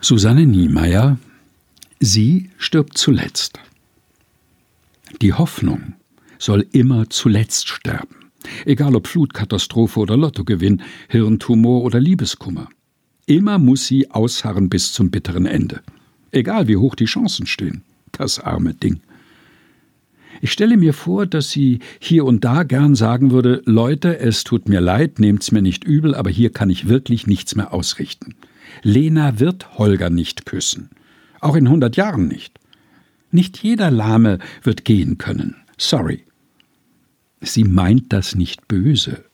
Susanne Niemeyer Sie stirbt zuletzt. Die Hoffnung soll immer zuletzt sterben, egal ob Flutkatastrophe oder Lottogewinn, Hirntumor oder Liebeskummer. Immer muss sie ausharren bis zum bitteren Ende, egal wie hoch die Chancen stehen. Das arme Ding. Ich stelle mir vor, dass sie hier und da gern sagen würde: Leute, es tut mir leid, nehmt's mir nicht übel, aber hier kann ich wirklich nichts mehr ausrichten. Lena wird Holger nicht küssen. Auch in hundert Jahren nicht. Nicht jeder Lahme wird gehen können. Sorry. Sie meint das nicht böse.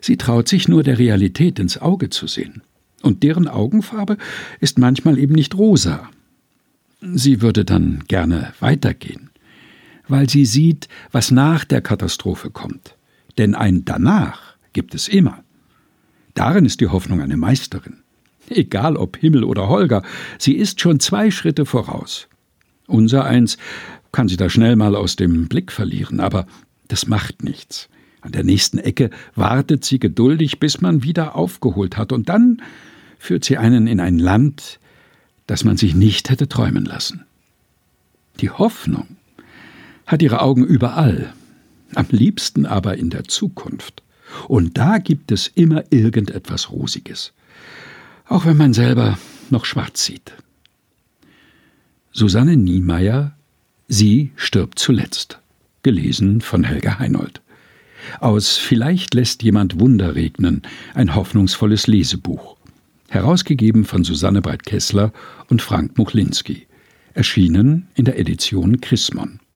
Sie traut sich nur der Realität ins Auge zu sehen. Und deren Augenfarbe ist manchmal eben nicht rosa. Sie würde dann gerne weitergehen, weil sie sieht, was nach der Katastrophe kommt. Denn ein Danach gibt es immer. Darin ist die Hoffnung eine Meisterin. Egal ob Himmel oder Holger, sie ist schon zwei Schritte voraus. Unser eins kann sie da schnell mal aus dem Blick verlieren, aber das macht nichts. An der nächsten Ecke wartet sie geduldig, bis man wieder aufgeholt hat, und dann führt sie einen in ein Land, das man sich nicht hätte träumen lassen. Die Hoffnung hat ihre Augen überall, am liebsten aber in der Zukunft. Und da gibt es immer irgendetwas Rosiges auch wenn man selber noch schwarz sieht. Susanne Niemeyer Sie stirbt zuletzt. Gelesen von Helga Heinold. Aus Vielleicht lässt jemand Wunder regnen, ein hoffnungsvolles Lesebuch. Herausgegeben von Susanne Breit-Kessler und Frank Muchlinski. Erschienen in der Edition Chrismon.